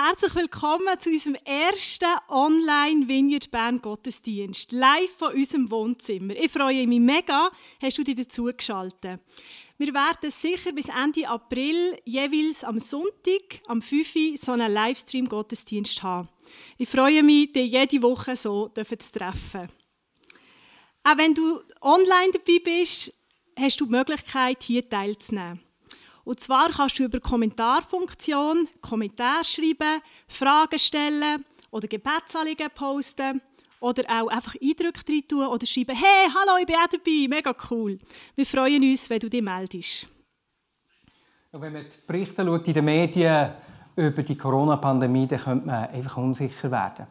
Herzlich willkommen zu unserem ersten Online Vineyard Bern Gottesdienst, live von unserem Wohnzimmer. Ich freue mich mega, hast du dich dazu geschaltet. Wir werden sicher bis Ende April jeweils am Sonntag, am 5. Uhr, so einen Livestream-Gottesdienst haben. Ich freue mich, dich jede Woche so zu treffen. Auch wenn du online dabei bist, hast du die Möglichkeit, hier teilzunehmen. Und zwar kannst du über Kommentarfunktion Kommentare schreiben, Fragen stellen oder Gebetsanliegen posten oder auch einfach Eindrücke rein tun oder schreiben, hey, hallo, ich bin auch dabei, mega cool. Wir freuen uns, wenn du dich meldest. Und wenn man die Berichte schaut in den Medien über die Corona-Pandemie, dann könnte man einfach unsicher werden.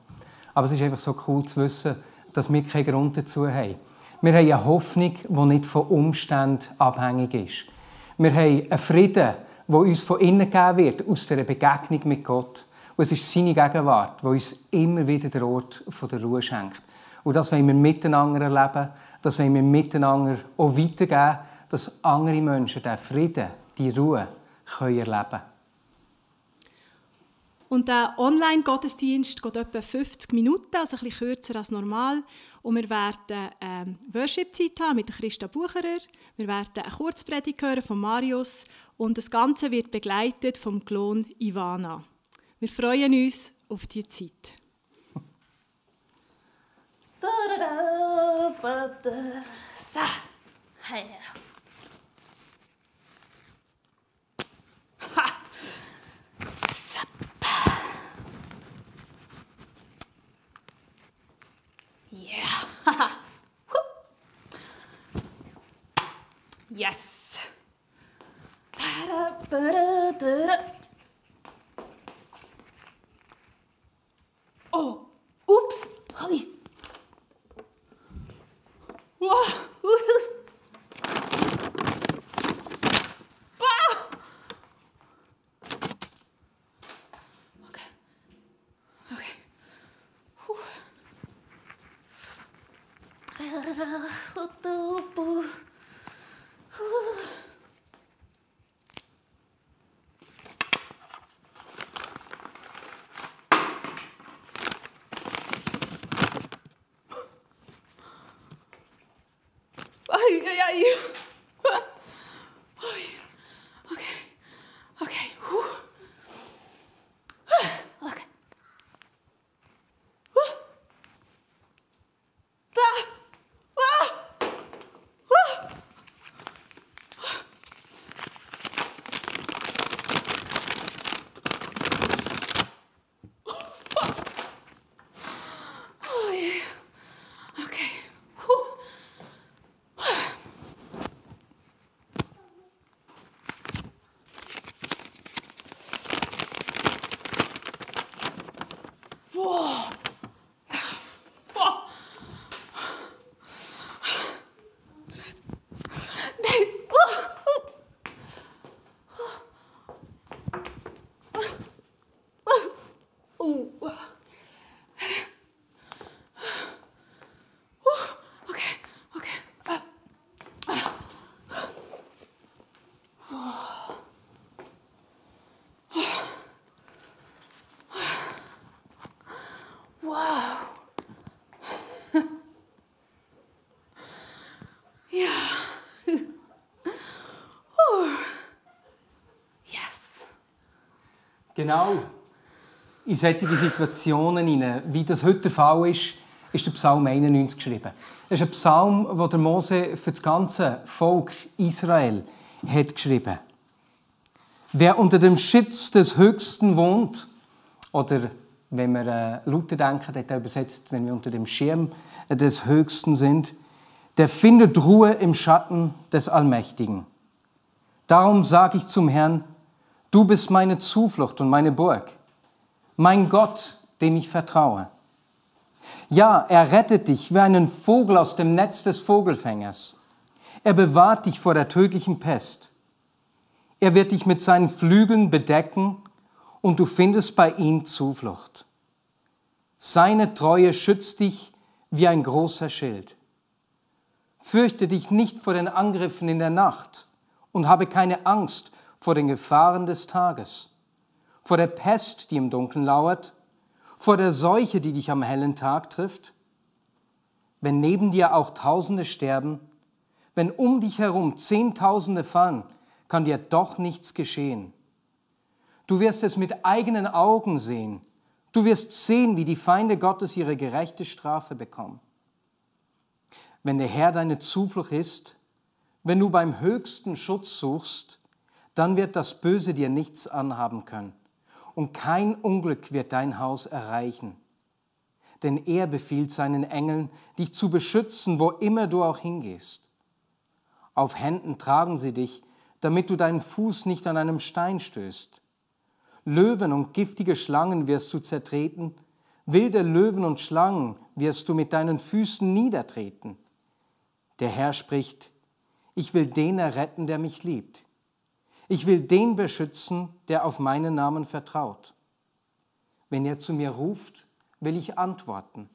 Aber es ist einfach so cool zu wissen, dass wir keinen Grund dazu haben. Wir haben eine Hoffnung, die nicht von Umständen abhängig ist. Wir haben einen Frieden, der uns von innen gegeben wird, aus der Begegnung mit Gott. Und es ist seine Gegenwart, die uns immer wieder den Ort der Ruhe schenkt. Und das wollen wir miteinander erleben, das wollen wir miteinander auch weitergeben, dass andere Menschen diesen Frieden, die Ruhe können erleben können. Und der Online-Gottesdienst geht etwa 50 Minuten, also ein bisschen kürzer als normal. Und wir werden ähm, Worship-Zeit haben mit Christa Bucherer. Wir werden eine Kurzpredigt hören von Marius. Und das Ganze wird begleitet vom Klon Ivana. Wir freuen uns auf die Zeit. So. Yeah. Yes. Genau. In solche Situationen, wie das heute der Fall ist, ist der Psalm 91 geschrieben. Das ist ein Psalm, den der Mose für das ganze Volk Israel hat geschrieben. Wer unter dem Schutz des Höchsten wohnt, oder wenn wir äh, Luther denken, hat er übersetzt, wenn wir unter dem Schirm des Höchsten sind, der findet Ruhe im Schatten des Allmächtigen. Darum sage ich zum Herrn, du bist meine Zuflucht und meine Burg, mein Gott, dem ich vertraue. Ja, er rettet dich wie einen Vogel aus dem Netz des Vogelfängers. Er bewahrt dich vor der tödlichen Pest. Er wird dich mit seinen Flügeln bedecken und du findest bei ihm Zuflucht. Seine Treue schützt dich wie ein großer Schild. Fürchte dich nicht vor den Angriffen in der Nacht und habe keine Angst vor den Gefahren des Tages, vor der Pest, die im Dunkeln lauert, vor der Seuche, die dich am hellen Tag trifft? Wenn neben dir auch Tausende sterben, wenn um dich herum Zehntausende fallen, kann dir doch nichts geschehen. Du wirst es mit eigenen Augen sehen. Du wirst sehen, wie die Feinde Gottes ihre gerechte Strafe bekommen. Wenn der Herr deine Zuflucht ist, wenn du beim höchsten Schutz suchst, dann wird das Böse dir nichts anhaben können und kein Unglück wird dein Haus erreichen. Denn er befiehlt seinen Engeln, dich zu beschützen, wo immer du auch hingehst. Auf Händen tragen sie dich, damit du deinen Fuß nicht an einem Stein stößt. Löwen und giftige Schlangen wirst du zertreten, wilde Löwen und Schlangen wirst du mit deinen Füßen niedertreten. Der Herr spricht, ich will den erretten, der mich liebt. Ich will den beschützen, der auf meinen Namen vertraut. Wenn er zu mir ruft, will ich antworten.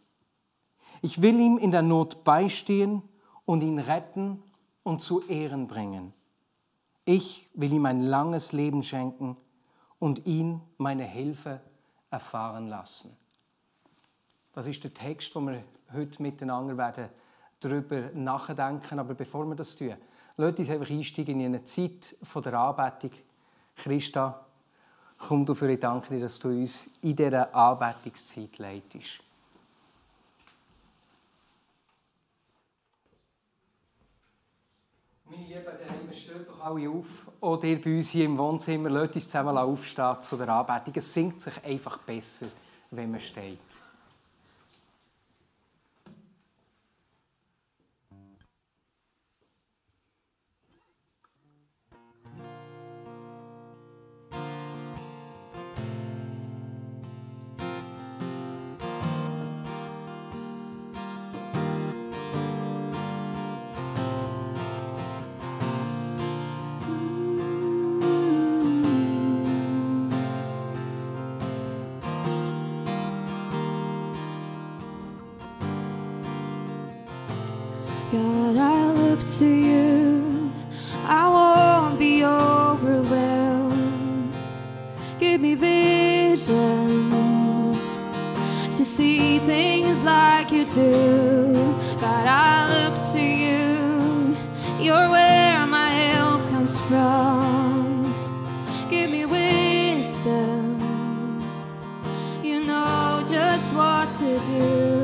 Ich will ihm in der Not beistehen und ihn retten und zu Ehren bringen. Ich will ihm ein langes Leben schenken und ihn meine Hilfe erfahren lassen. Das ist der Text, den wir heute miteinander werden darüber nachdenken. Aber bevor wir das tun, lasst uns einfach einsteigen in eine Zeit der Anbetung. Christa, komm du für ich danke dir, dass du uns in dieser Anbetungszeit leitest. Meine Lieben, daheim, steht doch alle auf. Oder ihr bei uns hier im Wohnzimmer, lasst uns zusammen aufstehen zu der Anbetung. Es singt sich einfach besser, wenn man steht. What to do.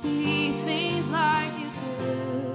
See things like you do.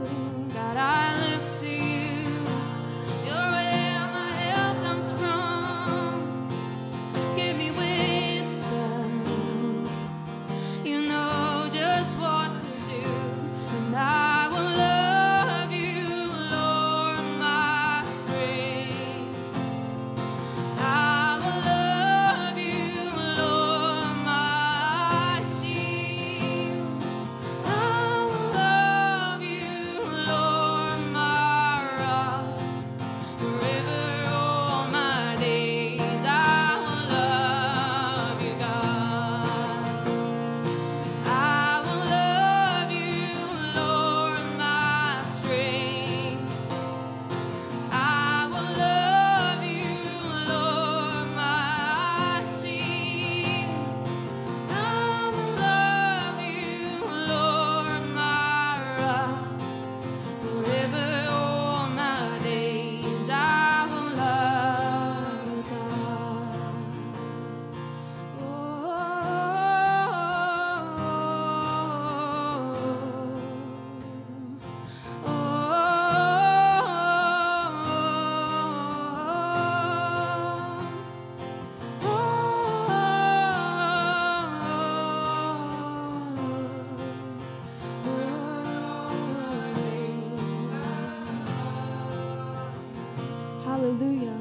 Hallelujah.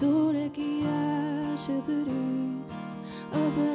To ia şöpürüz, öbür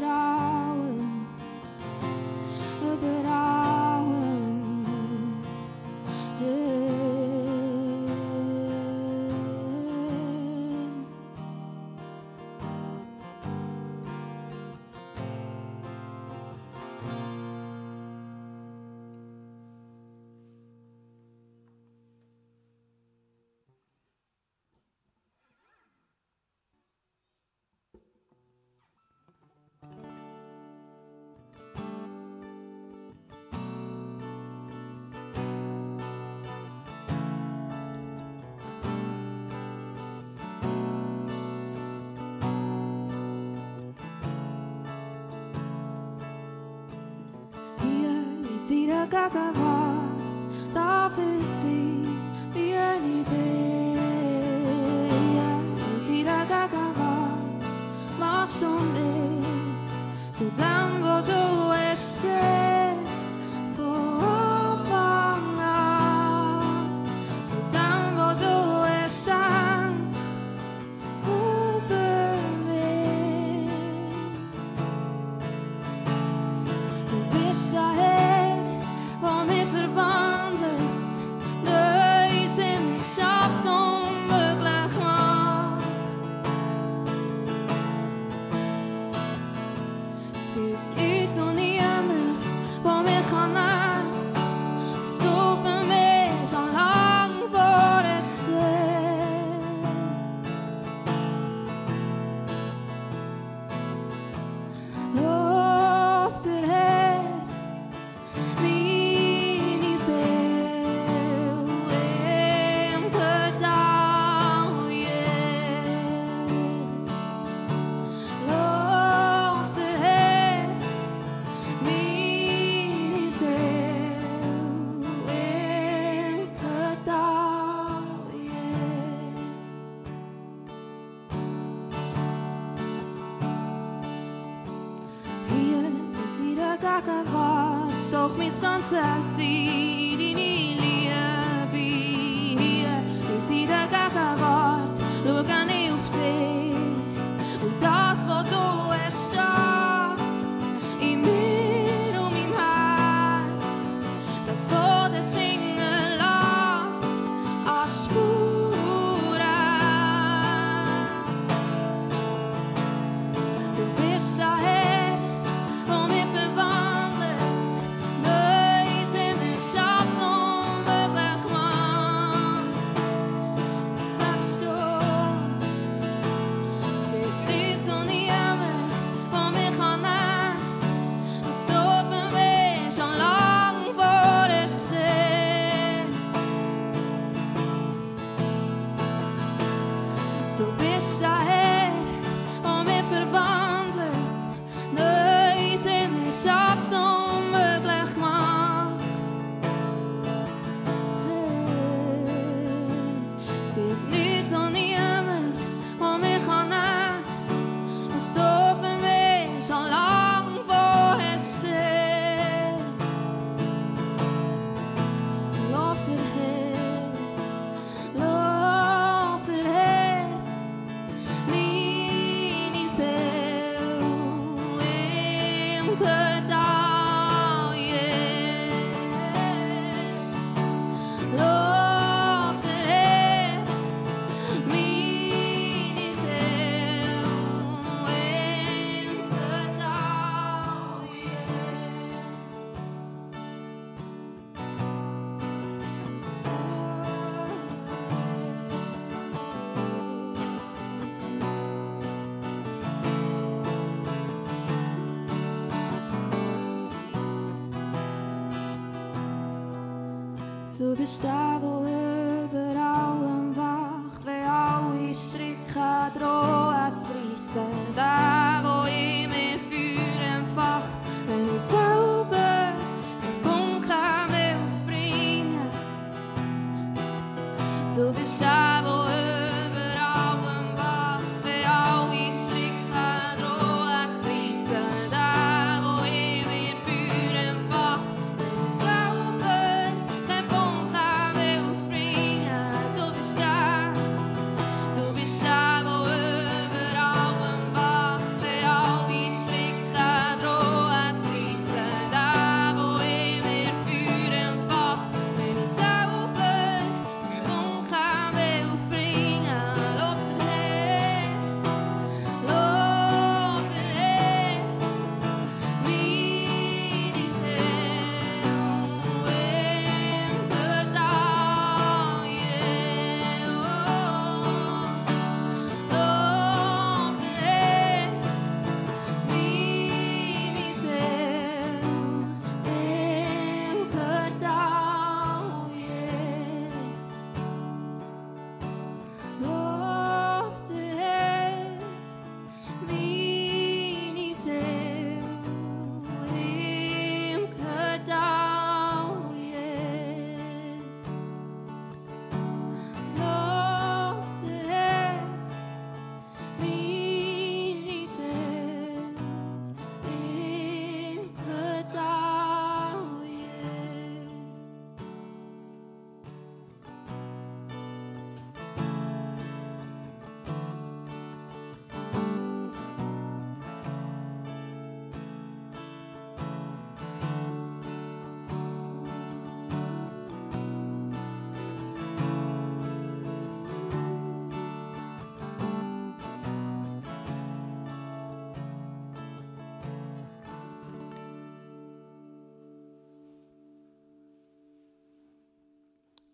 Tira gaga wa da fisi bi ani be ya Zira gaga wa machst du mir zu down see. superstar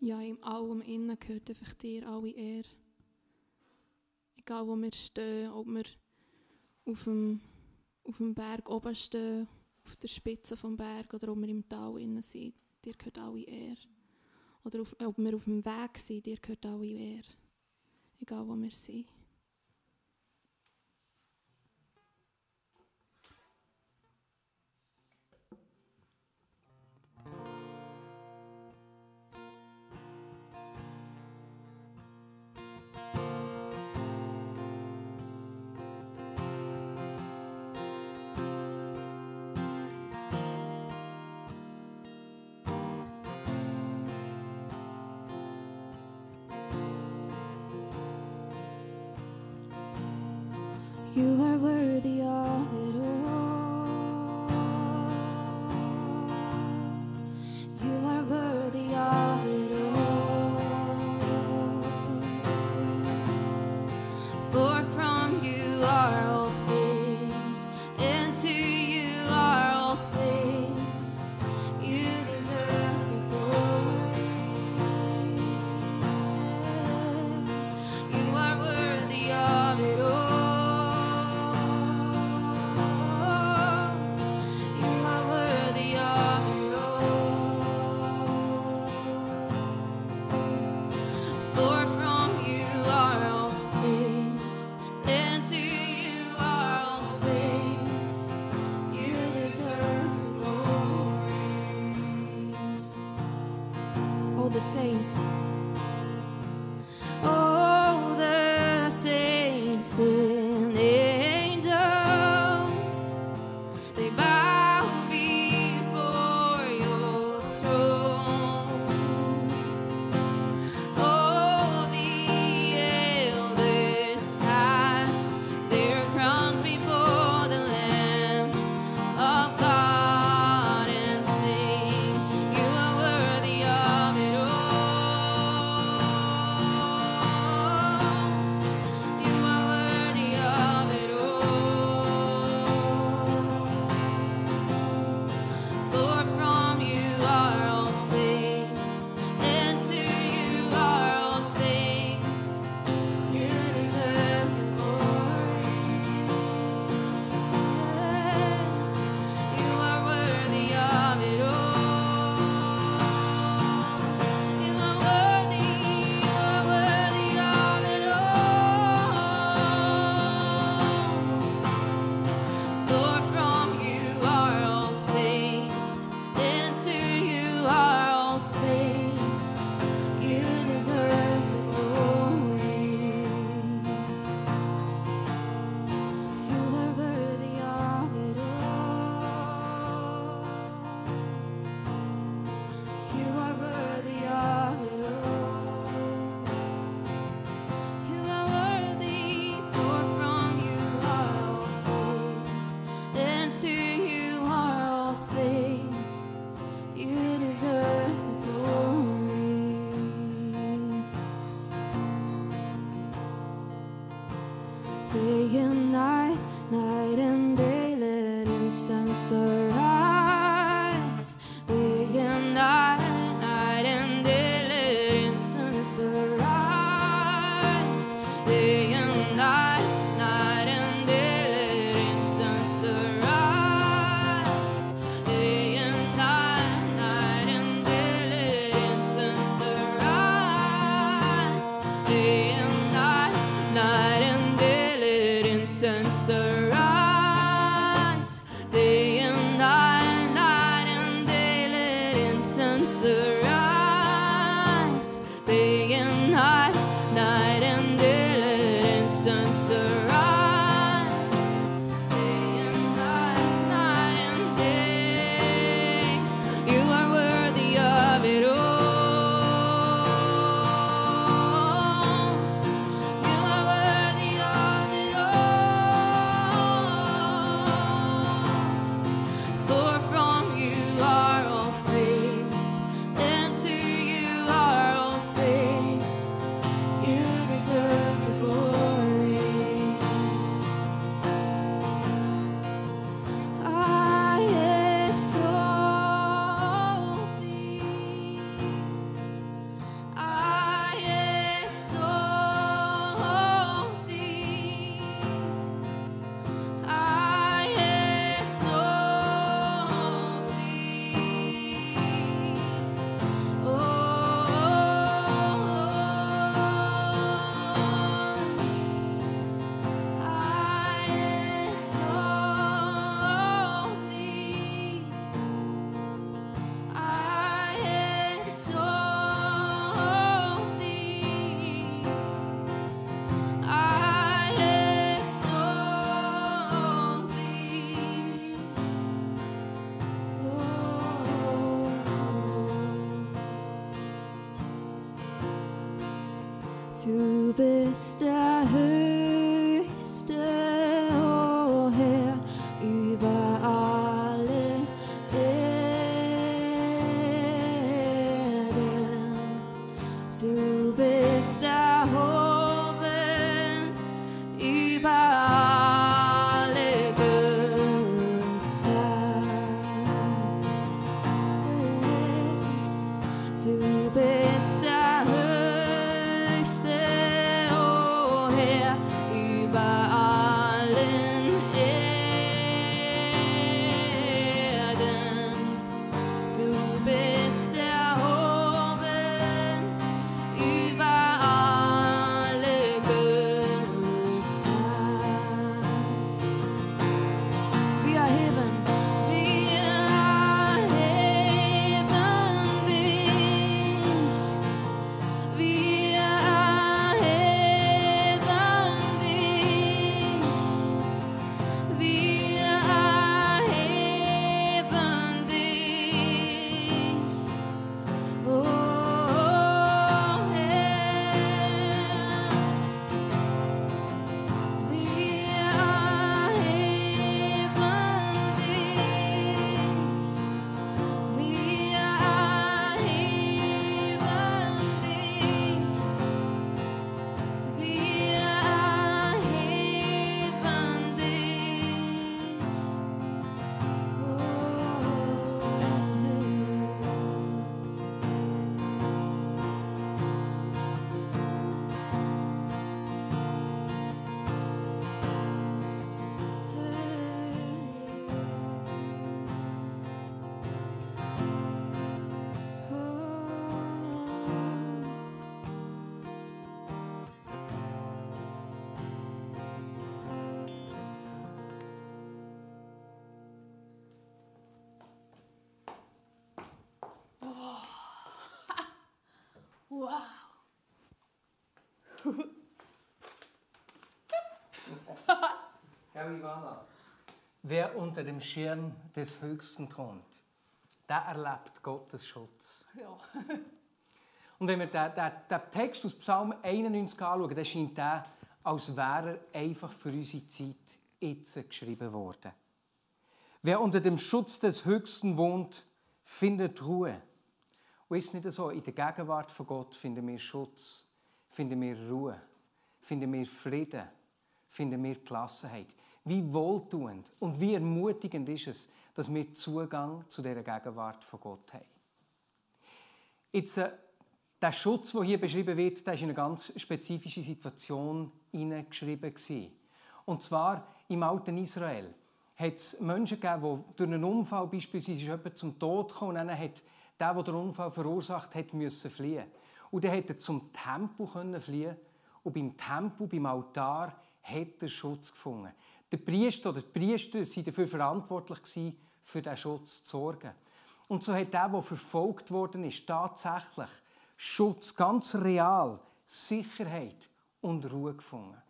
Ja, in allem innen gehört einfach dir alle Ehre. Egal wo wir stehen, ob wir auf dem, auf dem Berg oben stehen, auf der Spitze vom Berg oder ob wir im Tal innen sind, dir gehört alle Ehre. Oder ob wir auf dem Weg sind, dir gehört alle Ehre. Egal wo wir sind. the all. Der Höchste, o Herr, über alle Erden. Du bist über alle. Du bist Wer unter dem Schirm des Höchsten thront, der erlebt Gottes Schutz. Ja. Und wenn wir den, den, den Text aus Psalm 91 anschauen, dann scheint der, als wäre er einfach für unsere Zeit jetzt geschrieben worden. Wer unter dem Schutz des Höchsten wohnt, findet Ruhe. Und ist nicht so, in der Gegenwart von Gott finden wir Schutz, finden wir Ruhe, finden wir Frieden, finden wir Gelassenheit. Wie wohltuend und wie ermutigend ist es, dass wir Zugang zu dieser Gegenwart von Gott haben. Jetzt, äh, der Schutz, der hier beschrieben wird, der ist in eine ganz spezifische Situation hineingeschrieben. Und zwar im alten Israel hat es Menschen gegeben, die durch einen Unfall beispielsweise jemand zum Tod kam und dann hat der, der den Unfall verursacht hat, müssen fliehen. Und dann konnte er zum Tempel können fliehen und beim Tempel, beim Altar, hat er Schutz gefunden. Der Priester oder die Priester waren dafür verantwortlich, gewesen, für diesen Schutz zu sorgen. Und so hat der, der verfolgt worden ist, tatsächlich Schutz, ganz real, Sicherheit und Ruhe gefunden.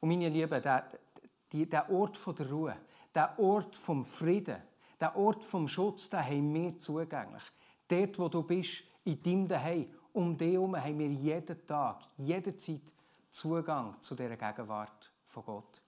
Und meine Lieben, der, der Ort der Ruhe, der Ort vom Frieden, der Ort vom Schutz, den haben wir zugänglich. Dort, wo du bist, in deinem Daheim, um dich herum, haben wir jeden Tag, jederzeit Zugang zu dieser Gegenwart von Gott.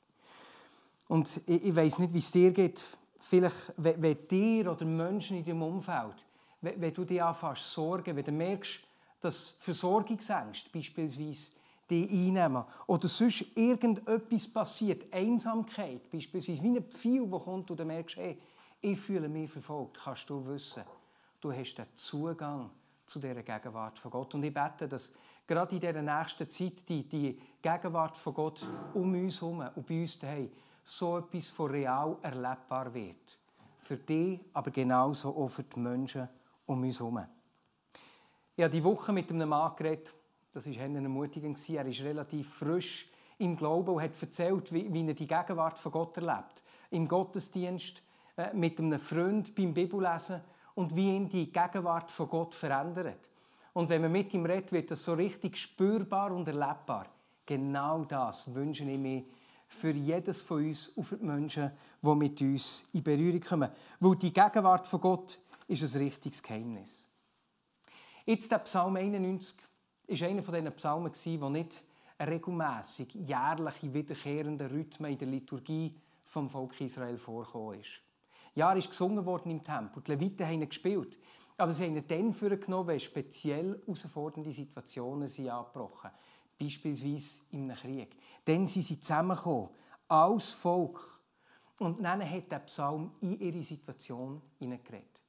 Und ich, ich weiß nicht, wie es dir geht. Vielleicht, wenn, wenn dir oder Menschen in deinem Umfeld, wenn, wenn du dich anfängst sorgen, wenn du merkst, dass Versorgungsängste beispielsweise dich einnehmen oder sonst irgendetwas passiert, Einsamkeit beispielsweise, wie ein Pfeil, der kommt und du merkst, hey, ich fühle mich verfolgt, kannst du wissen, du hast den Zugang zu dieser Gegenwart von Gott. Und ich bete, dass gerade in dieser nächsten Zeit die, die Gegenwart von Gott um uns herum und bei uns daheim so etwas von real erlebbar wird. Für dich, aber genauso auch für die Menschen um uns herum. Ich habe die Woche mit einem Mann geredet, das war eine Ermutigung. Er ist relativ frisch im Glauben und hat erzählt, wie, wie er die Gegenwart von Gott erlebt. Im Gottesdienst, äh, mit einem Freund beim Bibellesen und wie ihn die Gegenwart von Gott verändert. Und wenn man mit ihm redet, wird das so richtig spürbar und erlebbar. Genau das wünsche ich mir für jedes von uns und für die Menschen, die mit uns in Berührung kommen. Weil die Gegenwart von Gott ist ein richtiges Geheimnis. Jetzt der Psalm 91 ist einer von diesen Psalmen, der nicht regelmäßig, jährlich wiederkehrenden Rhythmen in der Liturgie vom Volk Israel vorgekommen ist. Ja, er ist gesungen worden im Tempel. Die Leviten haben ihn gespielt. Aber sie haben ihn dann vorgenommen, wenn speziell herausfordernde Situationen sind angebrochen Beispielsweise in einem Krieg. Dann sind sie zusammengekommen, als Volk. Und dann hat der Psalm in ihre Situation hineingeredet.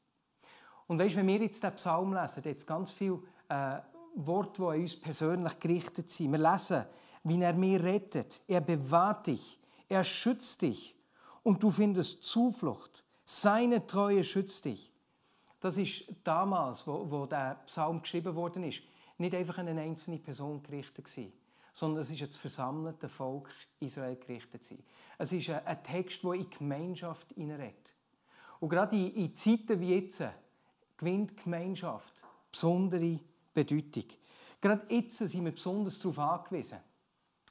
Und weißt, wenn wir jetzt den Psalm lesen, es ganz viele äh, Worte, die an uns persönlich gerichtet sind. Wir lesen, wie er mir rettet. Er bewahrt dich. Er schützt dich. Und du findest Zuflucht. Seine Treue schützt dich. Das ist damals, wo, wo der Psalm geschrieben worden ist, nicht einfach an eine einzelne Person gerichtet gewesen, sondern es ist das versammelte Volk Israel gerichtet gewesen. Es ist ein, Text, der in Gemeinschaft hineinredet. Und gerade in, in Zeiten wie jetzt gewinnt Gemeinschaft besondere Bedeutung. Gerade jetzt sind wir besonders darauf angewiesen.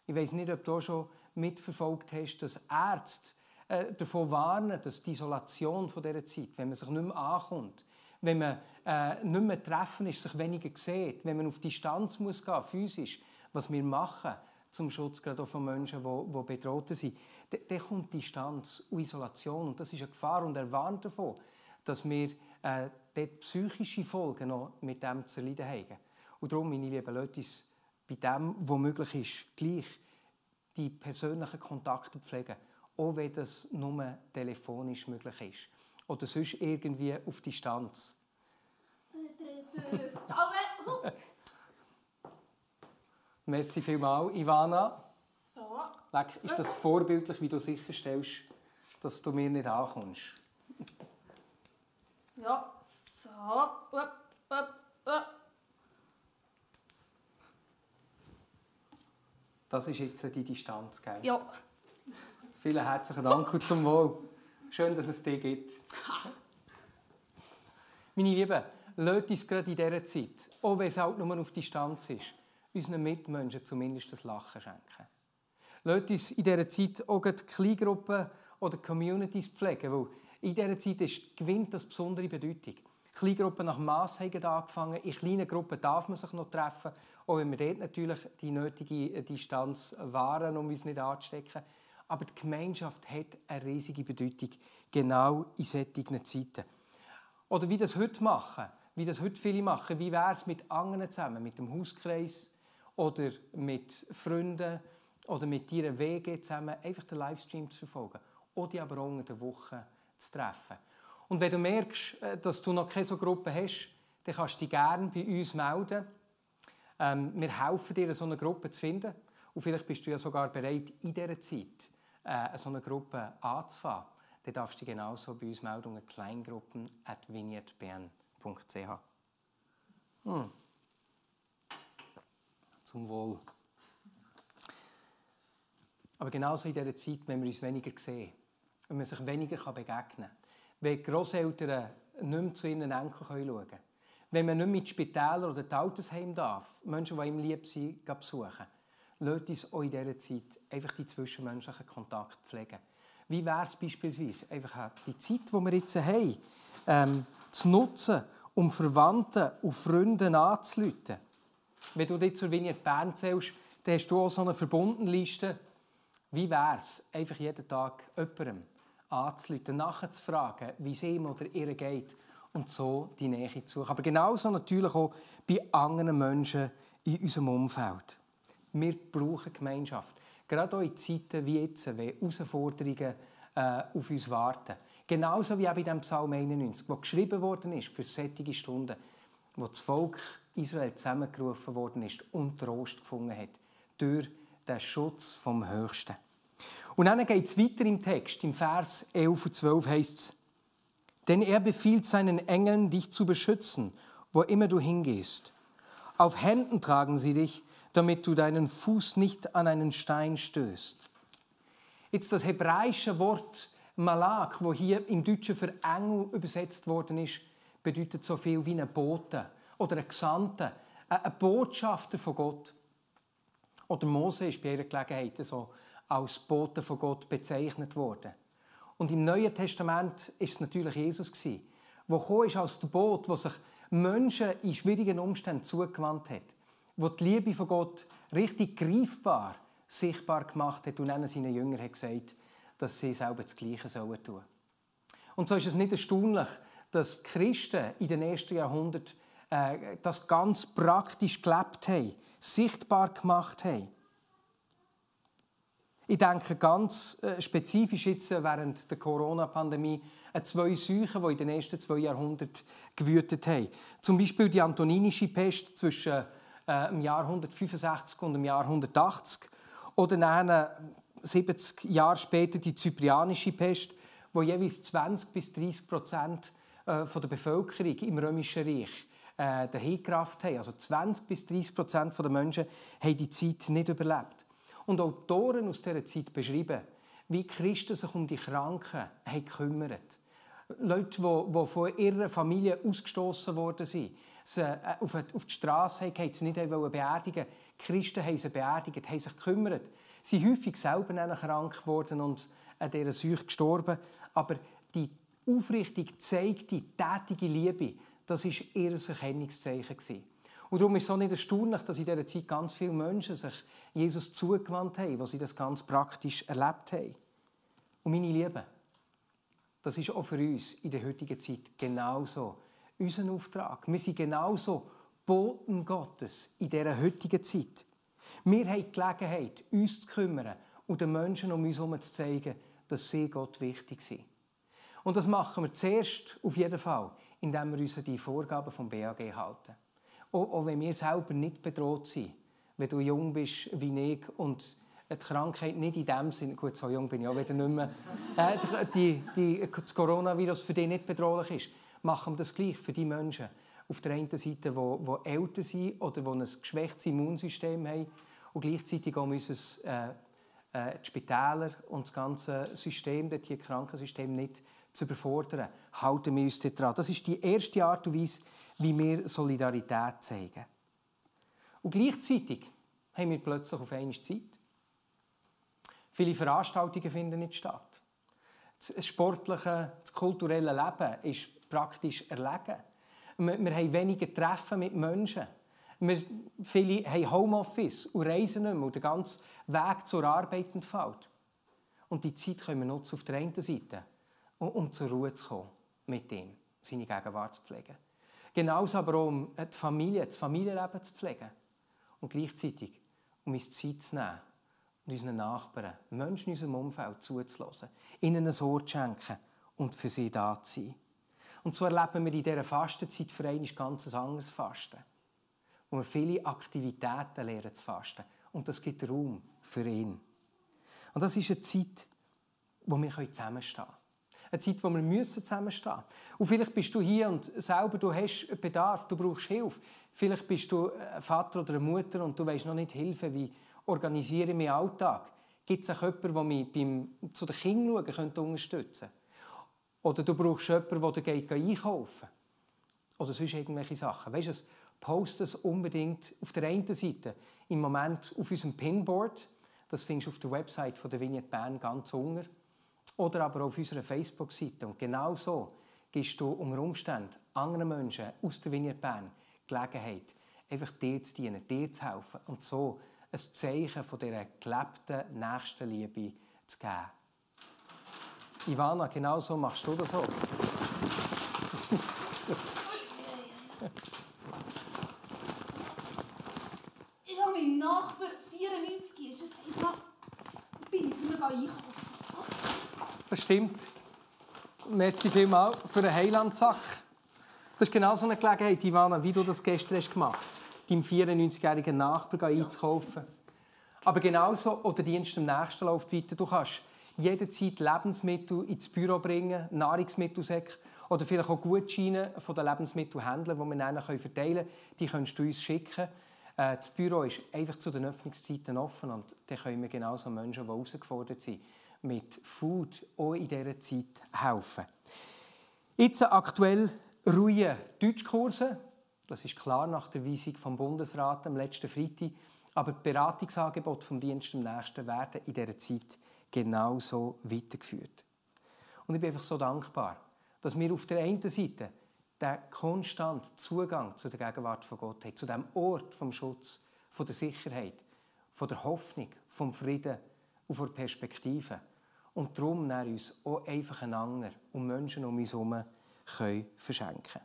Ich weiß nicht, ob du schon mitverfolgt hast, dass Ärzte äh, davon warnen, dass die Isolation von dieser Zeit, wenn man sich nicht mehr ankommt, wenn man äh, nicht mehr treffen ist, sich weniger sieht, wenn man auf Distanz muss gehen, physisch, was wir machen zum Schutz gerade auch von Menschen, die, die bedroht sind, dann kommt Distanz und Isolation und das ist eine Gefahr und er warnt davon, dass wir äh, dort psychische Folgen noch mit dem zu leiden haben. Und darum, meine lieben Leute, bei dem, was möglich ist, gleich die persönlichen Kontakte pflegen, auch wenn das nur telefonisch möglich ist. Oder sonst irgendwie auf Distanz. Merci vielmals, Ivana. Leck, ist das vorbildlich, wie du sicherstellst, dass du mir nicht ankommst? Ja, so. Upp, upp, upp. Das ist jetzt die Distanz, gell? Ja. Vielen herzlichen Dank und zum Wohl. Schön, dass es dich gibt. Meine Lieben, lasst uns gerade in dieser Zeit, auch wenn es halt nur auf Distanz ist, unseren Mitmenschen zumindest das Lachen schenken. Lasst uns in dieser Zeit auch die Kleingruppen oder Communities pflegen, weil in dieser Zeit ist, gewinnt das besondere Bedeutung. Kleingruppen nach Mass haben angefangen. In kleinen Gruppen darf man sich noch treffen, auch wenn wir dort natürlich die nötige Distanz wahren, um uns nicht anzustecken. Aber die Gemeinschaft hat eine riesige Bedeutung, genau in solchen Zeiten. Oder wie das heute machen, wie das heute viele machen, wie wäre es mit anderen zusammen, mit dem Hauskreis oder mit Freunden oder mit ihren Wege zusammen, einfach den Livestream zu verfolgen oder aber auch in der Woche zu treffen. Und wenn du merkst, äh, dass du noch keine so Gruppe hast, dann kannst du dich gerne bei uns melden. Ähm, wir helfen dir, so eine Gruppe zu finden. Und vielleicht bist du ja sogar bereit, in dieser Zeit äh, so eine Gruppe anzufangen. Dann darfst du genauso bei uns melden unter kleingruppen.vineyardbern.ch. Hm. Zum Wohl. Aber genauso in dieser Zeit, wenn wir uns weniger sehen, wenn man sich weniger begegnen kann, wenn die Grosseltern nicht mehr zu ihren Enkeln schauen können, wenn man nicht mehr in die Spitäler oder die Altersheim darf, Menschen, die ihm lieb sind, besuchen, lasst uns auch in dieser Zeit einfach die zwischenmenschlichen Kontakte pflegen. Wie wäre es beispielsweise, einfach die Zeit, die wir jetzt haben, ähm, zu nutzen, um Verwandte und Freunde anzuleiten? Wenn du dich zur Vignette Bern zählst, dann hast du auch so eine Verbundenliste. Wie wäre es, einfach jeden Tag jemandem anzuleiten, nachzufragen, wie es ihm oder ihr geht und so die Nähe zu suchen. Aber genauso natürlich auch bei anderen Menschen in unserem Umfeld. Wir brauchen Gemeinschaft. Gerade auch in Zeiten wie jetzt, wenn Herausforderungen äh, auf uns warten. Genauso wie auch bei dem Psalm 91, wo geschrieben worden ist für solche Stunden, wo das Volk Israel zusammengerufen worden ist und Trost gefunden hat durch den Schutz vom Höchsten. Und dann geht es weiter im Text. Im Vers 11 und 12 heißt es, denn er befiehlt seinen Engeln, dich zu beschützen, wo immer du hingehst. Auf Händen tragen sie dich, damit du deinen Fuß nicht an einen Stein stößt. Jetzt das hebräische Wort Malak, wo hier im Deutschen für Engel übersetzt worden ist, bedeutet so viel wie ein Bote oder ein Gesandter, ein Botschafter von Gott. Oder Mose ist bei ihrer Gelegenheit so als Bote von Gott bezeichnet worden. Und im Neuen Testament ist es natürlich Jesus der wo ist als der Boot, wo sich Menschen in schwierigen Umständen zugewandt hat wo die Liebe von Gott richtig greifbar, sichtbar gemacht hat und dann seinen Jüngern hat gesagt, dass sie selber das Gleiche sollen tun. Und so ist es nicht erstaunlich, dass die Christen in den ersten Jahrhunderten äh, das ganz praktisch gelebt haben, sichtbar gemacht haben. Ich denke ganz äh, spezifisch jetzt während der Corona-Pandemie an zwei Seuchen, die in den ersten zwei Jahrhunderten gewütet haben. Zum Beispiel die antoninische Pest zwischen äh, im Jahr 165 und dem Jahr 180 oder dann 70 Jahre später die zyprianische Pest, wo jeweils 20 bis 30 Prozent äh, der Bevölkerung im Römischen Reich äh, dahingerafft haben. Also 20 bis 30 Prozent der Menschen haben die Zeit nicht überlebt. Und Autoren aus dieser Zeit beschreiben, wie Christen sich um die Kranken haben gekümmert Leute, die, von ihrer Familie ausgestoßen worden sind, sie äh, auf die Straße haben, sie nicht beerdigen Die Christen haben sie beerdigt, haben sich gekümmert. Sie sind häufig selber krank geworden und an dieser Seuche gestorben. Aber die aufrichtig gezeigte, tätige Liebe, das war ihr Erkennungszeichen. Und darum ist es auch nicht erstaunlich, dass in dieser Zeit ganz viele Menschen sich Jesus zugewandt haben, wo sie das ganz praktisch erlebt haben. Und meine Lieben, das ist auch für uns in der heutigen Zeit genauso unser Auftrag. Wir sind genauso Boten Gottes in dieser heutigen Zeit. Wir haben die Gelegenheit, uns zu kümmern und den Menschen um uns herum zu zeigen, dass sie Gott wichtig sind. Und das machen wir zuerst auf jeden Fall, indem wir uns an die Vorgaben vom BAG halten. Auch wenn wir selber nicht bedroht sind, wenn du jung bist wie ich und die Krankheit nicht in dem Sinne, gut, so jung bin ich auch wieder nicht mehr, äh, die, die, das Coronavirus für dich nicht bedrohlich ist, machen wir das gleich für die Menschen auf der einen Seite, die, älter sind oder die ein geschwächtes Immunsystem haben und gleichzeitig auch müssen äh, äh, die Spitäler und das ganze System, das Krankensystem nicht zu überfordern. Halten wir uns daran. Das ist die erste Art und Weise, wie wir Solidarität zeigen. Und gleichzeitig haben wir plötzlich auf einmal Zeit. Viele Veranstaltungen finden nicht statt. Das sportliche, das kulturelle Leben ist praktisch erlegen. Wir, wir haben weniger Treffen mit Menschen. Wir, viele haben Homeoffice und reisen nicht mehr und der ganze Weg zur Arbeit entfällt. Und die Zeit können wir nutzen auf der einen Seite, um zur Ruhe zu kommen mit ihm, seine Gegenwart zu pflegen. Genauso aber auch, um die Familie, das Familienleben zu pflegen. Und gleichzeitig, um uns Zeit zu nehmen und unseren Nachbarn, Menschen in unserem Umfeld zuzulassen, ihnen ein Ohr zu schenken und für sie da zu sein. Und so erleben wir in dieser Fastenzeit für einen ganz anderes Fasten, wo wir viele Aktivitäten lernen zu fasten. Und das gibt Raum für ihn. Und das ist eine Zeit, wo wir zusammenstehen können. Eine Zeit, wo wir zusammenstehen müssen. Und vielleicht bist du hier und selber du hast Bedarf, du brauchst Hilfe. Vielleicht bist du ein Vater oder eine Mutter und du weißt noch nicht Hilfe, wie organisiere ich meinen Alltag. Gibt es auch jemanden, der mich beim zu den Kindern schauen unterstützen könnte? Oder du brauchst jemanden, der geht einkaufen Oder sonst irgendwelche Sachen. Weißt du, post es unbedingt auf der einen Seite im Moment auf unserem Pinboard. Das findest du auf der Website von der Vignette Bern ganz unter. Oder aber auf unserer Facebook-Seite. Und genau so gibst du unter Umständen anderen Menschen aus der Vignette Bern Gelegenheit, einfach dir zu dienen, dir zu helfen und so ein Zeichen von dieser gelebten Nächstenliebe zu geben. Ivana, genau so machst du das auch. ich habe meinen Nachbar 94 ist. Ich bin ich früher einkaufen. Das stimmt. Merci vielmals für eine Heilandsache. Das ist genau so eine Gelegenheit, Ivana, wie du das gestern hast gemacht hast, deinem 94-jährigen Nachbar einzukaufen. Aber genauso, oder Dienst am nächsten läuft weiter. Du kannst jederzeit Lebensmittel ins Büro bringen, Nahrungsmittelsäcke oder vielleicht auch Gutscheine von den Lebensmittelhändlern, die wir dann verteilen können. Die kannst du uns schicken. Äh, das Büro ist einfach zu den Öffnungszeiten offen und dann können wir genauso Menschen, die herausgefordert sind, mit Food auch in dieser Zeit helfen. Jetzt aktuell ruhen Deutschkurse. Das ist klar nach der Weisung vom Bundesrat am letzten Freitag. Aber die Beratungsangebote vom Dienst am Nächsten werden in dieser Zeit genauso weitergeführt. Und ich bin einfach so dankbar, dass wir auf der einen Seite der konstante Zugang zu der Gegenwart von Gott hat, zu dem Ort vom Schutz, von der Sicherheit, von der Hoffnung, vom Frieden und von Perspektive. Und darum uns auch einfach einander und Menschen um uns herum können verschenken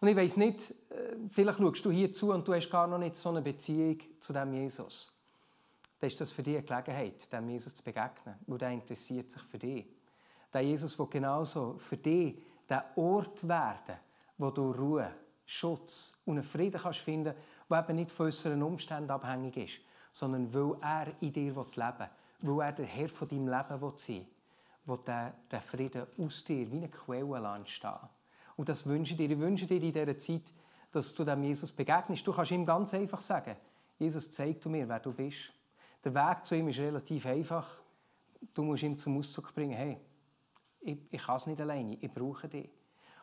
Und ich weiss nicht, äh, vielleicht schaust du hier zu und du hast gar noch nicht so eine Beziehung zu dem Jesus. Dann ist das für dich eine Gelegenheit, dem Jesus zu begegnen, weil der interessiert sich für dich. Der Jesus will genauso für dich der Ort werden, wo du Ruhe, Schutz und einen Frieden kannst finden kannst, der eben nicht von äußeren Umständen abhängig ist, sondern weil er in dir leben will, weil er der Herr von deinem Leben will sein will, der, der Frieden aus dir wie eine Quelle entstehen. Und das wünsche ich dir. Ich wünsche dir in dieser Zeit, dass du dem Jesus begegnest. Du kannst ihm ganz einfach sagen, Jesus, zeig du mir, wer du bist. Der Weg zu ihm ist relativ einfach. Du musst ihm zum Ausdruck bringen, hey, ich, ich kann es nicht alleine, ich brauche dich.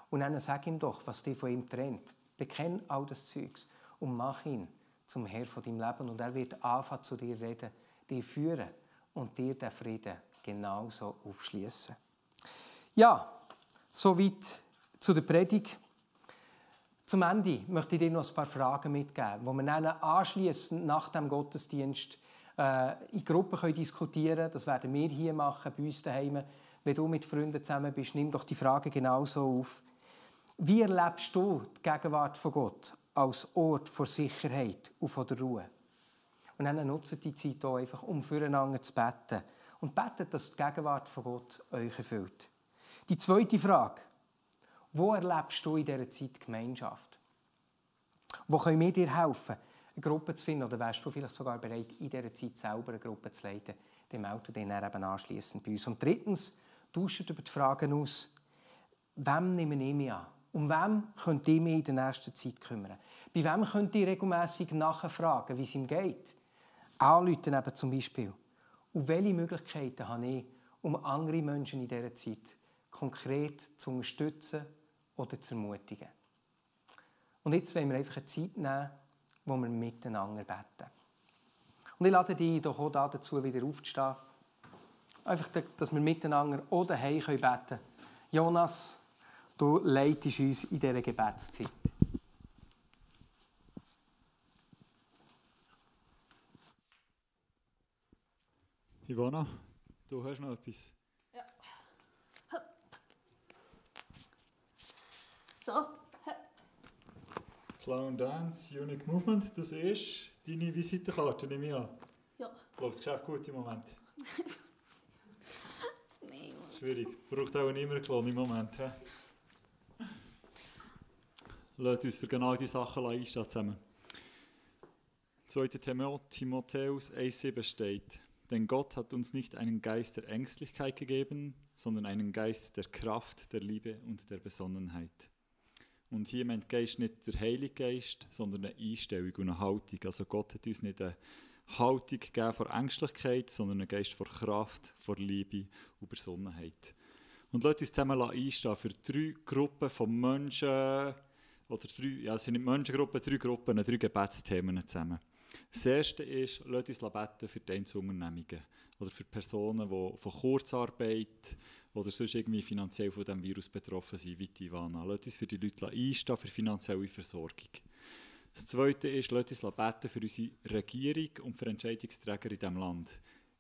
Und dann sag ihm doch, was dich von ihm trennt. Bekenn all das Zeugs und mach ihn zum Herr von deinem Leben. Und er wird anfangen zu dir reden, dich führen und dir den Frieden genauso aufschließen. Ja, soweit zu der Predigt. Zum Ende möchte ich dir noch ein paar Fragen mitgeben, wo wir dann anschließend nach dem Gottesdienst in Gruppen können diskutieren können. Das werden wir hier machen, bei uns daheim. Wenn du mit Freunden zusammen bist, nimm doch die Frage genauso auf. Wie erlebst du die Gegenwart von Gott als Ort von Sicherheit und von der Ruhe? Und dann nutzt die Zeit auch einfach, um füreinander zu beten. Und betet, dass die Gegenwart von Gott euch erfüllt. Die zweite Frage. Wo erlebst du in dieser Zeit Gemeinschaft? Wo können wir dir helfen, eine Gruppe zu finden? Oder wärst du vielleicht sogar bereit, in dieser Zeit selber eine Gruppe zu leiten? Dann melde dich dann eben anschliessend bei uns. Und drittens, tauscht über die Fragen aus, wem nehme ich mich an? Um wem könnt ihr mich in der nächsten Zeit kümmern? Bei wem könnt ihr regelmässig nachfragen, wie es ihm geht? Anrufen eben zum Beispiel. Und welche Möglichkeiten habe ich, um andere Menschen in dieser Zeit konkret zu unterstützen oder zu ermutigen? Und jetzt wollen wir einfach eine Zeit nehmen, wo wir miteinander beten. Und ich lade dich doch auch dazu, wieder aufzustehen. Einfach, dass wir miteinander auch daheim beten können. Jonas, du leitest uns in dieser Gebetszeit. Ivana, du hast noch etwas? Ja. So. Clown Dance, Unique Movement, das ist deine Visitenkarte, nehme ich an. Ja. Läuft das Geschäft gut im Moment? Nein. Schwierig. Braucht auch einen Klon im Moment. He? Lasst uns für genau diese Sachen einstehen zusammen. 2. Timotheus 1,7 steht: Denn Gott hat uns nicht einen Geist der Ängstlichkeit gegeben, sondern einen Geist der Kraft, der Liebe und der Besonnenheit. Und hier meint Geist nicht der Heilige Geist, sondern eine Einstellung und eine Haltung. Also Gott hat uns nicht eine Haltung gegeben vor Ängstlichkeit, sondern einen Geist vor Kraft, vor Liebe und Besonnenheit. Und lasst uns zusammen einstehen für drei Gruppen von Menschen, oder drei, ja, es sind nicht Menschengruppen, drei Gruppen, drei Gebetsthemen zusammen. Das erste ist, lasst uns beten für die Einzelunternehmungen oder für Personen, die von Kurzarbeit oder sonst irgendwie finanziell von diesem Virus betroffen sind, wie die Ivana. Lasst uns für die Leute einstehen, für finanzielle Versorgung. Das Zweite ist, lasst uns beten für unsere Regierung und für Entscheidungsträger in diesem Land.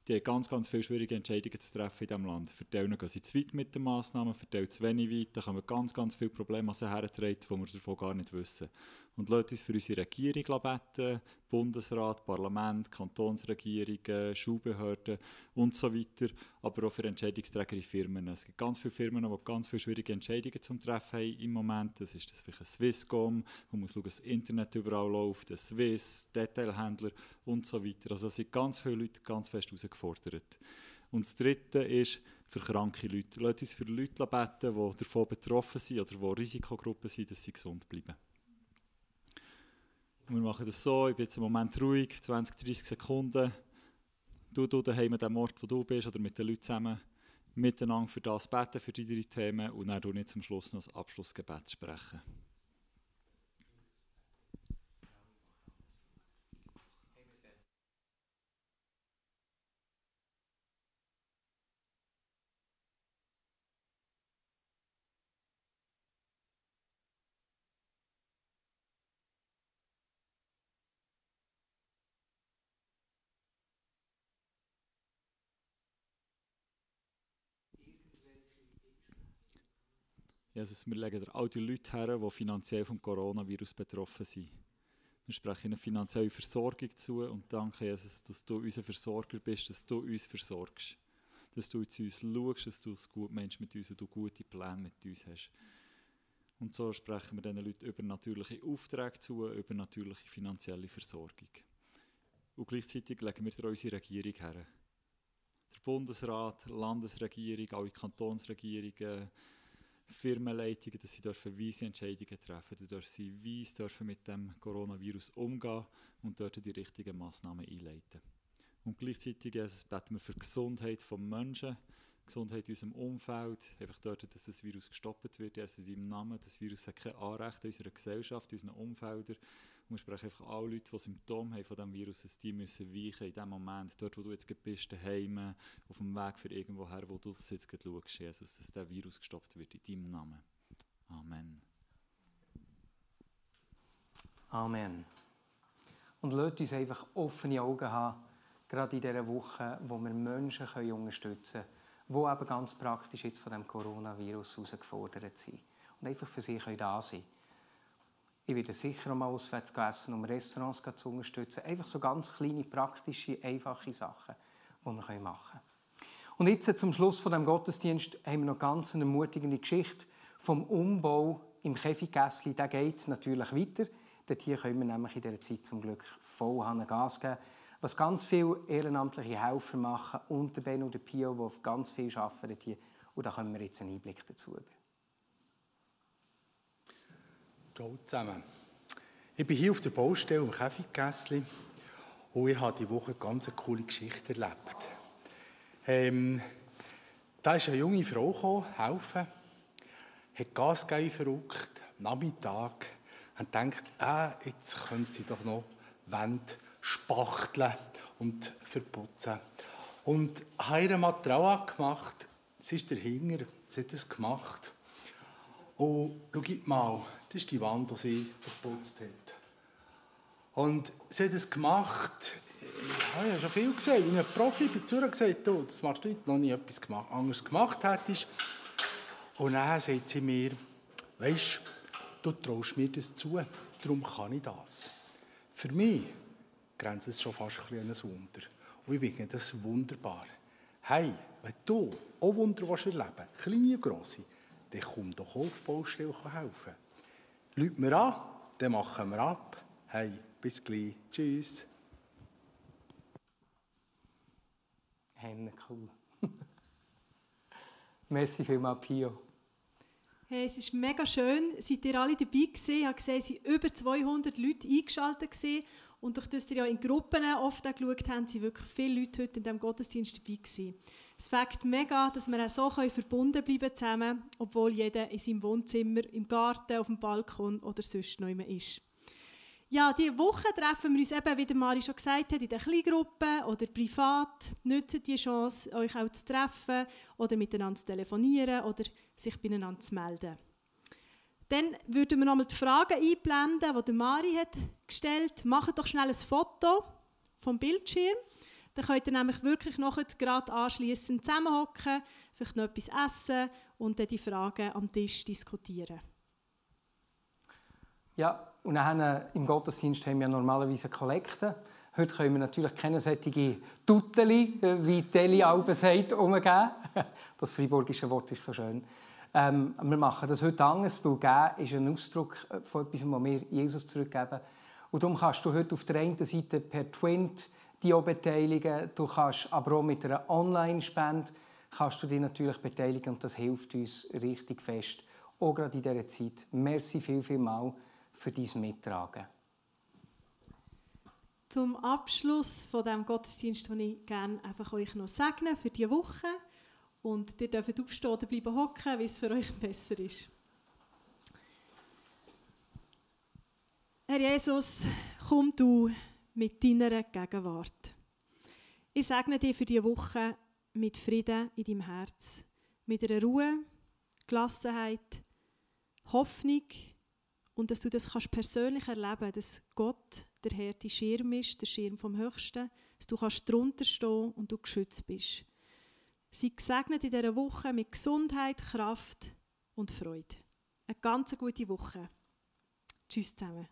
Die haben ganz, ganz viele schwierige Entscheidungen zu treffen in diesem Land. Für die gehen sie zu weit mit den Massnahmen, für die zu wenig weit. Da kommen ganz, ganz viele Probleme an sie die wir davon gar nicht wissen. Und lasst uns für unsere Regierung beten, Bundesrat, Parlament, Kantonsregierungen, Schulbehörden und so weiter, aber auch für Entscheidungsträger in Firmen. Es gibt ganz viele Firmen, die ganz viele schwierige Entscheidungen zum Treffen haben im Moment. Das ist das vielleicht ein Swisscom, wo muss schauen, dass das Internet überall läuft, ein Swiss, Detailhändler und so weiter. Also es sind ganz viele Leute ganz fest herausgefordert. Und das Dritte ist für kranke Leute. Lasst uns für Leute beten, die davon betroffen sind oder die Risikogruppen sind, dass sie gesund bleiben. Wir machen das so, ich bin jetzt im Moment ruhig, 20, 30 Sekunden. Du, du daheim an dem Ort, wo du bist, oder mit den Leuten zusammen, miteinander für das beten, für die drei Themen, und dann du nicht zum Schluss noch das Abschlussgebet sprechen. Jesus, wir legen all die Leute her, die finanziell vom Coronavirus betroffen sind. Wir sprechen ihnen finanzielle Versorgung zu und danke, Jesus, dass du unser Versorger bist, dass du uns versorgst. Dass du zu uns schaust, dass du es gut meinst mit uns und du gute Pläne mit uns hast. Und so sprechen wir diesen Leuten über natürliche Aufträge zu, über natürliche finanzielle Versorgung. Und gleichzeitig legen wir dir unsere Regierung her. Der Bundesrat, Landesregierung, alle Kantonsregierungen, Firmenleitungen, dass sie dürfen weise Entscheidungen treffen dürfen, sie weise dürfen mit dem Coronavirus umgehen und dort die richtigen Massnahmen einleiten. Und gleichzeitig Jesus, beten wir für die Gesundheit von Menschen, Gesundheit in unserem Umfeld, einfach dort, dass das Virus gestoppt wird, Jesus deinem Namen. Das Virus hat kein Anrecht in unserer Gesellschaft, in unseren Umfeldern. Und wir sprechen einfach alle Leute, die Symptome haben von diesem Virus, dass die müssen weichen in dem Moment, dort wo du jetzt bist, daheim, auf dem Weg für irgendwo her, wo du das jetzt schaust, Jesus, dass der Virus gestoppt wird in deinem Namen. Amen. Amen. Und lasst uns einfach offene Augen haben, gerade in dieser Woche, wo wir Menschen können unterstützen können, die eben ganz praktisch jetzt von dem Coronavirus herausgefordert sind. Und einfach für sie können da sein Ich werde sicher noch mal auswärts essen, um Restaurants zu unterstützen. Einfach so ganz kleine, praktische, einfache Sachen, die wir machen können. Und jetzt zum Schluss von dem Gottesdienst haben wir noch ganz eine ermutigende Geschichte vom Umbau im Käfigässli. Der geht natürlich weiter. Dort hier können wir nämlich in dieser Zeit zum Glück voll Gas geben. Was ganz viele ehrenamtliche Helfer machen und der Ben und der Pio, die ganz viel arbeiten hier. Und da können wir jetzt einen Einblick dazu geben. Ciao zusammen. Ich bin hier auf der Baustelle im Käfigkässli und ich habe diese Woche eine ganz coole Geschichte erlebt. Ähm, da ist eine junge Frau gekommen, helfen, hat Gas gegeben, verrückt, Nachmittag, und denkt, ah, jetzt könnte sie doch noch Wände spachteln und verputzen. Und habe ihr Material gemacht, sie ist der Hinger, sie hat es gemacht. Und schaut mal, das ist die Wand, die sie verputzt hat. Und sie hat es gemacht, ich habe schon viel gesehen, wie ein Profi bei Zürich gesagt, du, das machst du heute noch nie etwas gemacht, anderes gemacht hättest. Und dann sagt sie mir, weisst du traust mir das zu, darum kann ich das. Für mich grenzt es schon fast ein ein Wunder. Und ich finde das wunderbar. Hey, wenn du auch Wunder erleben willst, kleine und grosse, dann komm doch auf die Baustelle helfen. Leute mir an, dann machen wir ab. Hey, bis gleich. Tschüss. Henne, cool. Merci vielmals, Pio. Hey, es ist mega schön, seid ihr alle dabei gewesen. Ich habe gesehen, es sind über 200 Leute eingeschaltet gewesen. Und durch das ihr ja in Gruppen oft geschaut habt, sind wirklich viele Leute heute in diesem Gottesdienst dabei gewesen. Es fängt mega, dass wir auch so verbunden bleiben zusammen, obwohl jeder in seinem Wohnzimmer, im Garten, auf dem Balkon oder sonst noch immer ist. Ja, diese Woche treffen wir uns eben, wie der Mari schon gesagt hat, in den Kleingruppen oder privat. Nutzt die Chance, euch auch zu treffen oder miteinander zu telefonieren oder sich beieinander zu melden. Dann würden wir nochmal die Fragen einblenden, die der Mari hat gestellt hat. Macht doch schnell ein Foto vom Bildschirm. Dann könnt ihr nämlich wirklich noch gerade anschliessend zusammenhocken, vielleicht noch etwas essen und dann die Fragen am Tisch diskutieren. Ja, und dann äh, im Gottesdienst haben wir normalerweise Kollekte. Heute können wir natürlich keine solche Tuteli, äh, wie Teli Alben sagt, umgeben. Das friburgische Wort ist so schön. Ähm, wir machen das heute anders, weil «geben» ist ein Ausdruck äh, von etwas, was wir Jesus zurückgeben. Und darum kannst du heute auf der einen Seite per Twint die auch beteiligen. Du kannst aber auch mit einer Online-Spende kannst du dich natürlich beteiligen und das hilft uns richtig fest. Auch gerade in dieser Zeit. Merci viel, viel mal für dein Mittragen. Zum Abschluss von dem Gottesdienst würde ich gerne einfach euch noch segnen für diese Woche. Und ihr dürft aufstehen oder bleiben hocken, wie es für euch besser ist. Herr Jesus, komm du mit deiner Gegenwart. Ich segne dir für diese Woche mit Frieden in deinem Herz, mit einer Ruhe, Gelassenheit, Hoffnung und dass du das kannst persönlich erleben dass Gott der Herr dein Schirm ist, der Schirm vom Höchsten, dass du kannst drunter stehen und du geschützt bist. Sei gesegnet in dieser Woche mit Gesundheit, Kraft und Freude. Eine ganz gute Woche. Tschüss zusammen.